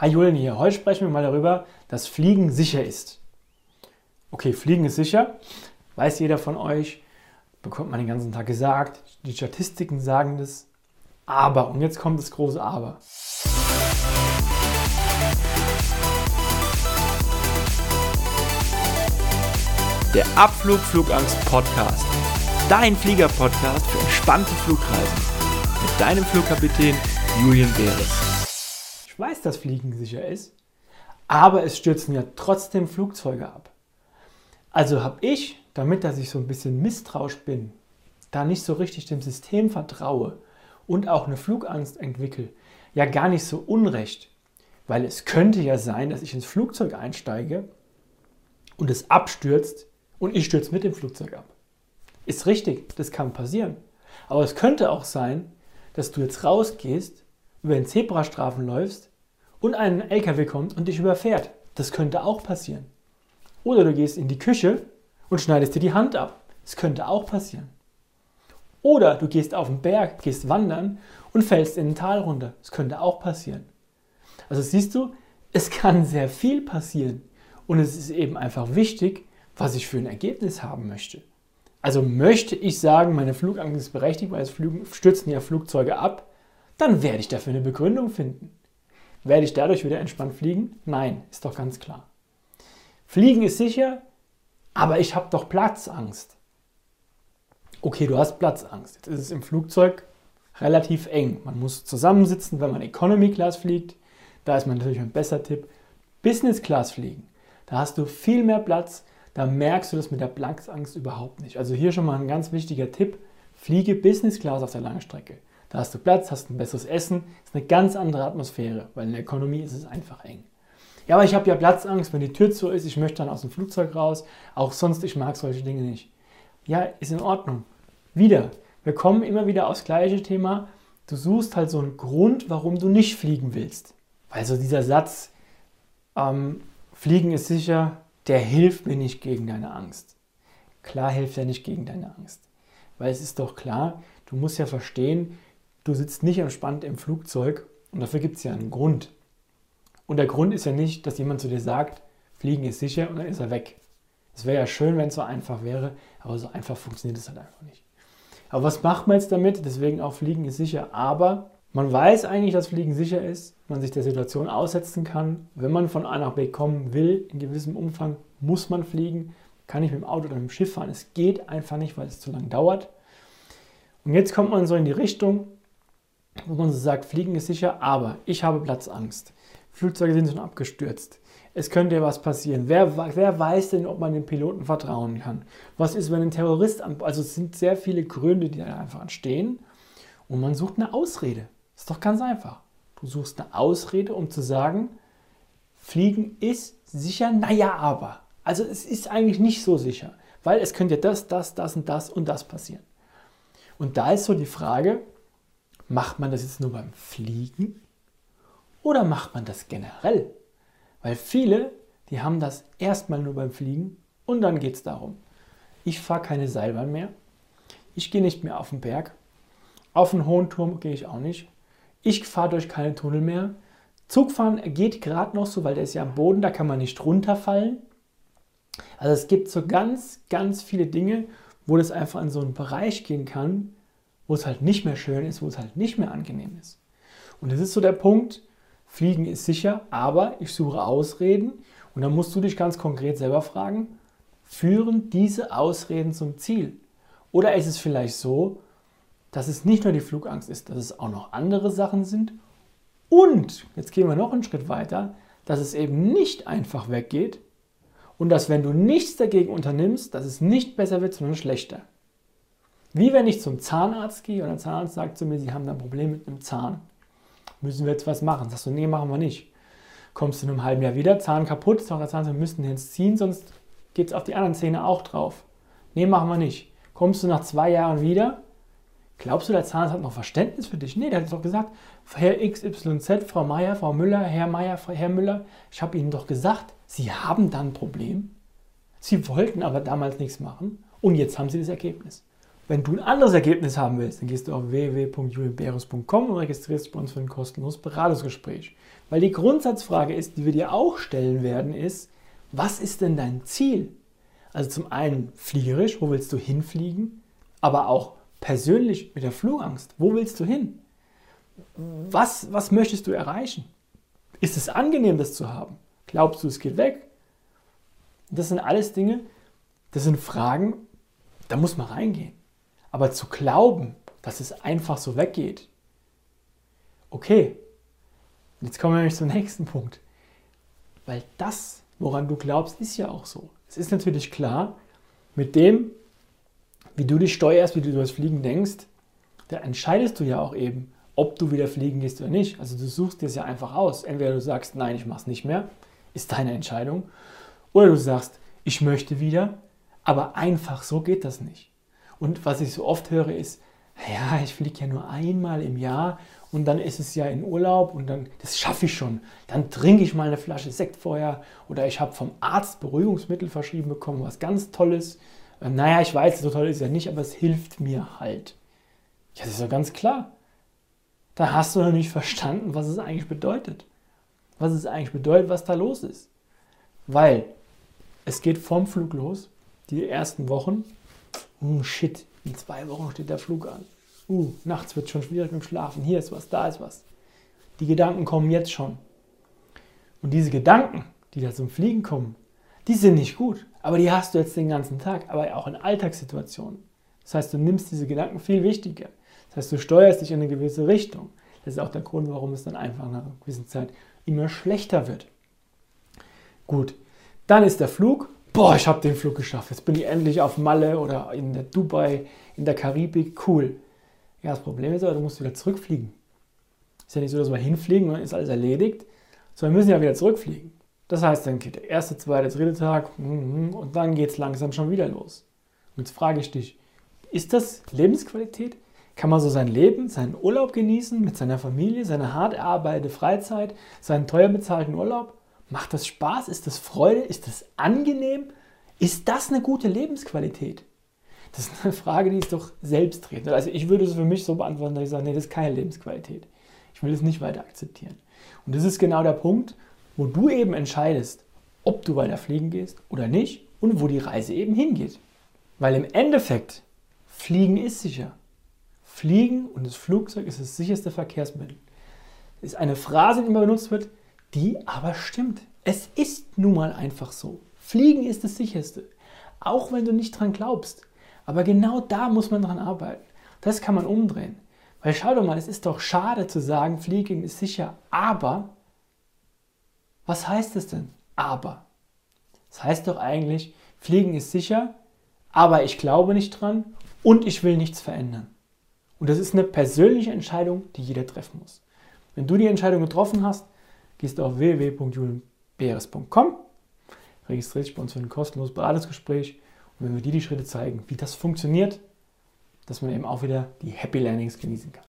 Hi Julian hier. Heute sprechen wir mal darüber, dass Fliegen sicher ist. Okay, Fliegen ist sicher. Weiß jeder von euch. Bekommt man den ganzen Tag gesagt. Die Statistiken sagen das. Aber, und jetzt kommt das große Aber. Der Abflug Flugangst Podcast. Dein Flieger-Podcast für entspannte Flugreisen. Mit deinem Flugkapitän Julian Beres weiß, dass Fliegen sicher ist, aber es stürzen ja trotzdem Flugzeuge ab. Also habe ich, damit dass ich so ein bisschen misstrauisch bin, da nicht so richtig dem System vertraue und auch eine Flugangst entwickle, ja gar nicht so unrecht, weil es könnte ja sein, dass ich ins Flugzeug einsteige und es abstürzt und ich stürze mit dem Flugzeug ab. Ist richtig, das kann passieren. Aber es könnte auch sein, dass du jetzt rausgehst, über den Zebrastreifen läufst und ein LKW kommt und dich überfährt. Das könnte auch passieren. Oder du gehst in die Küche und schneidest dir die Hand ab. Das könnte auch passieren. Oder du gehst auf den Berg, gehst wandern und fällst in ein Tal runter. Das könnte auch passieren. Also siehst du, es kann sehr viel passieren. Und es ist eben einfach wichtig, was ich für ein Ergebnis haben möchte. Also möchte ich sagen, meine Flugangst ist berechtigt, weil es stürzen ja Flugzeuge ab, dann werde ich dafür eine Begründung finden. Werde ich dadurch wieder entspannt fliegen? Nein, ist doch ganz klar. Fliegen ist sicher, aber ich habe doch Platzangst. Okay, du hast Platzangst. Jetzt ist es im Flugzeug relativ eng. Man muss zusammensitzen, wenn man Economy Class fliegt. Da ist man natürlich ein besser Tipp. Business Class fliegen. Da hast du viel mehr Platz. Da merkst du das mit der Platzangst überhaupt nicht. Also hier schon mal ein ganz wichtiger Tipp. Fliege Business Class auf der Langstrecke. Da hast du Platz, hast ein besseres Essen, ist eine ganz andere Atmosphäre, weil in der Ökonomie ist es einfach eng. Ja, aber ich habe ja Platzangst, wenn die Tür zu ist, ich möchte dann aus dem Flugzeug raus, auch sonst, ich mag solche Dinge nicht. Ja, ist in Ordnung. Wieder, wir kommen immer wieder aufs gleiche Thema. Du suchst halt so einen Grund, warum du nicht fliegen willst. Weil so dieser Satz, ähm, Fliegen ist sicher, der hilft mir nicht gegen deine Angst. Klar hilft er nicht gegen deine Angst. Weil es ist doch klar, du musst ja verstehen, du sitzt nicht entspannt im Flugzeug und dafür gibt es ja einen Grund. Und der Grund ist ja nicht, dass jemand zu dir sagt, Fliegen ist sicher und dann ist er weg. Es wäre ja schön, wenn es so einfach wäre, aber so einfach funktioniert es halt einfach nicht. Aber was macht man jetzt damit? Deswegen auch Fliegen ist sicher. Aber man weiß eigentlich, dass Fliegen sicher ist, man sich der Situation aussetzen kann. Wenn man von A nach B kommen will, in gewissem Umfang, muss man fliegen. Kann ich mit dem Auto oder mit dem Schiff fahren. Es geht einfach nicht, weil es zu lange dauert. Und jetzt kommt man so in die Richtung, wo man so sagt, Fliegen ist sicher, aber ich habe Platzangst. Flugzeuge sind schon abgestürzt. Es könnte ja was passieren. Wer, wer weiß denn, ob man den Piloten vertrauen kann? Was ist, wenn ein Terrorist an, Also es sind sehr viele Gründe, die da einfach entstehen. Und man sucht eine Ausrede. Ist doch ganz einfach. Du suchst eine Ausrede, um zu sagen, Fliegen ist sicher, naja, aber. Also es ist eigentlich nicht so sicher, weil es könnte ja das, das, das und das und das passieren. Und da ist so die Frage, Macht man das jetzt nur beim Fliegen oder macht man das generell? Weil viele, die haben das erstmal nur beim Fliegen und dann geht es darum. Ich fahre keine Seilbahn mehr. Ich gehe nicht mehr auf den Berg. Auf den hohen Turm gehe ich auch nicht. Ich fahre durch keine Tunnel mehr. Zugfahren geht gerade noch so, weil der ist ja am Boden, da kann man nicht runterfallen. Also es gibt so ganz, ganz viele Dinge, wo das einfach in so einen Bereich gehen kann, wo es halt nicht mehr schön ist, wo es halt nicht mehr angenehm ist. Und das ist so der Punkt, Fliegen ist sicher, aber ich suche Ausreden und dann musst du dich ganz konkret selber fragen, führen diese Ausreden zum Ziel? Oder ist es vielleicht so, dass es nicht nur die Flugangst ist, dass es auch noch andere Sachen sind und, jetzt gehen wir noch einen Schritt weiter, dass es eben nicht einfach weggeht und dass wenn du nichts dagegen unternimmst, dass es nicht besser wird, sondern schlechter. Wie wenn ich zum Zahnarzt gehe und der Zahnarzt sagt zu mir, Sie haben ein Problem mit einem Zahn. Müssen wir jetzt was machen? Sagst du, nee, machen wir nicht. Kommst du in einem halben Jahr wieder, Zahn kaputt, sagt der Zahnarzt, wir müssen den jetzt ziehen, sonst geht es auf die anderen Zähne auch drauf. Nee, machen wir nicht. Kommst du nach zwei Jahren wieder, glaubst du, der Zahnarzt hat noch Verständnis für dich? Nee, der hat doch gesagt, Herr XYZ, Frau Meier, Frau Müller, Herr Meier, Herr Müller, ich habe Ihnen doch gesagt, Sie haben dann ein Problem. Sie wollten aber damals nichts machen und jetzt haben Sie das Ergebnis. Wenn du ein anderes Ergebnis haben willst, dann gehst du auf www.julienberus.com und registrierst bei uns für ein kostenloses Beratungsgespräch. Weil die Grundsatzfrage ist, die wir dir auch stellen werden, ist, was ist denn dein Ziel? Also zum einen fliegerisch, wo willst du hinfliegen? Aber auch persönlich mit der Flugangst, wo willst du hin? Was, was möchtest du erreichen? Ist es angenehm, das zu haben? Glaubst du, es geht weg? Das sind alles Dinge, das sind Fragen, da muss man reingehen. Aber zu glauben, dass es einfach so weggeht, okay, jetzt kommen wir nämlich zum nächsten Punkt. Weil das, woran du glaubst, ist ja auch so. Es ist natürlich klar, mit dem, wie du dich steuerst, wie du über das Fliegen denkst, da entscheidest du ja auch eben, ob du wieder fliegen gehst oder nicht. Also du suchst dir es ja einfach aus. Entweder du sagst, nein, ich mache es nicht mehr, ist deine Entscheidung. Oder du sagst, ich möchte wieder, aber einfach so geht das nicht. Und was ich so oft höre ist, ja, ich fliege ja nur einmal im Jahr und dann ist es ja in Urlaub und dann, das schaffe ich schon. Dann trinke ich mal eine Flasche Sekt vorher oder ich habe vom Arzt Beruhigungsmittel verschrieben bekommen, was ganz Tolles. Äh, naja, ich weiß, so toll ist es ja nicht, aber es hilft mir halt. Ja, das ist ja ganz klar. Da hast du noch nicht verstanden, was es eigentlich bedeutet. Was es eigentlich bedeutet, was da los ist. Weil es geht vom Flug los, die ersten Wochen. Oh shit, in zwei Wochen steht der Flug an. Uh, nachts wird schon schwierig mit dem Schlafen. Hier ist was, da ist was. Die Gedanken kommen jetzt schon. Und diese Gedanken, die da zum Fliegen kommen, die sind nicht gut. Aber die hast du jetzt den ganzen Tag, aber auch in Alltagssituationen. Das heißt, du nimmst diese Gedanken viel wichtiger. Das heißt, du steuerst dich in eine gewisse Richtung. Das ist auch der Grund, warum es dann einfach nach einer gewissen Zeit immer schlechter wird. Gut, dann ist der Flug. Boah, ich habe den Flug geschafft. Jetzt bin ich endlich auf Malle oder in der Dubai, in der Karibik. Cool. Ja, das Problem ist aber, du musst wieder zurückfliegen. Ist ja nicht so, dass wir hinfliegen und dann ist alles erledigt, sondern wir müssen ja wieder zurückfliegen. Das heißt, dann geht der erste, zweite, dritte Tag mhm, und dann geht es langsam schon wieder los. Und jetzt frage ich dich, ist das Lebensqualität? Kann man so sein Leben, seinen Urlaub genießen mit seiner Familie, seine hart erarbeitete Freizeit, seinen teuer bezahlten Urlaub? Macht das Spaß? Ist das Freude? Ist das angenehm? Ist das eine gute Lebensqualität? Das ist eine Frage, die ist doch selbstredend. Also ich würde es für mich so beantworten, dass ich sage, nee, das ist keine Lebensqualität. Ich will es nicht weiter akzeptieren. Und das ist genau der Punkt, wo du eben entscheidest, ob du weiter fliegen gehst oder nicht und wo die Reise eben hingeht. Weil im Endeffekt, Fliegen ist sicher. Fliegen und das Flugzeug ist das sicherste Verkehrsmittel. Das ist eine Phrase, die immer benutzt wird, die aber stimmt. Es ist nun mal einfach so. Fliegen ist das sicherste. Auch wenn du nicht dran glaubst. Aber genau da muss man dran arbeiten. Das kann man umdrehen. Weil schau doch mal, es ist doch schade zu sagen, Fliegen ist sicher, aber was heißt es denn? Aber. Das heißt doch eigentlich, Fliegen ist sicher, aber ich glaube nicht dran und ich will nichts verändern. Und das ist eine persönliche Entscheidung, die jeder treffen muss. Wenn du die Entscheidung getroffen hast, gehst du auf www.julienbeeres.com, registrierst dich bei uns für ein kostenloses Beratungsgespräch und wenn wir dir die Schritte zeigen, wie das funktioniert, dass man eben auch wieder die Happy Landings genießen kann.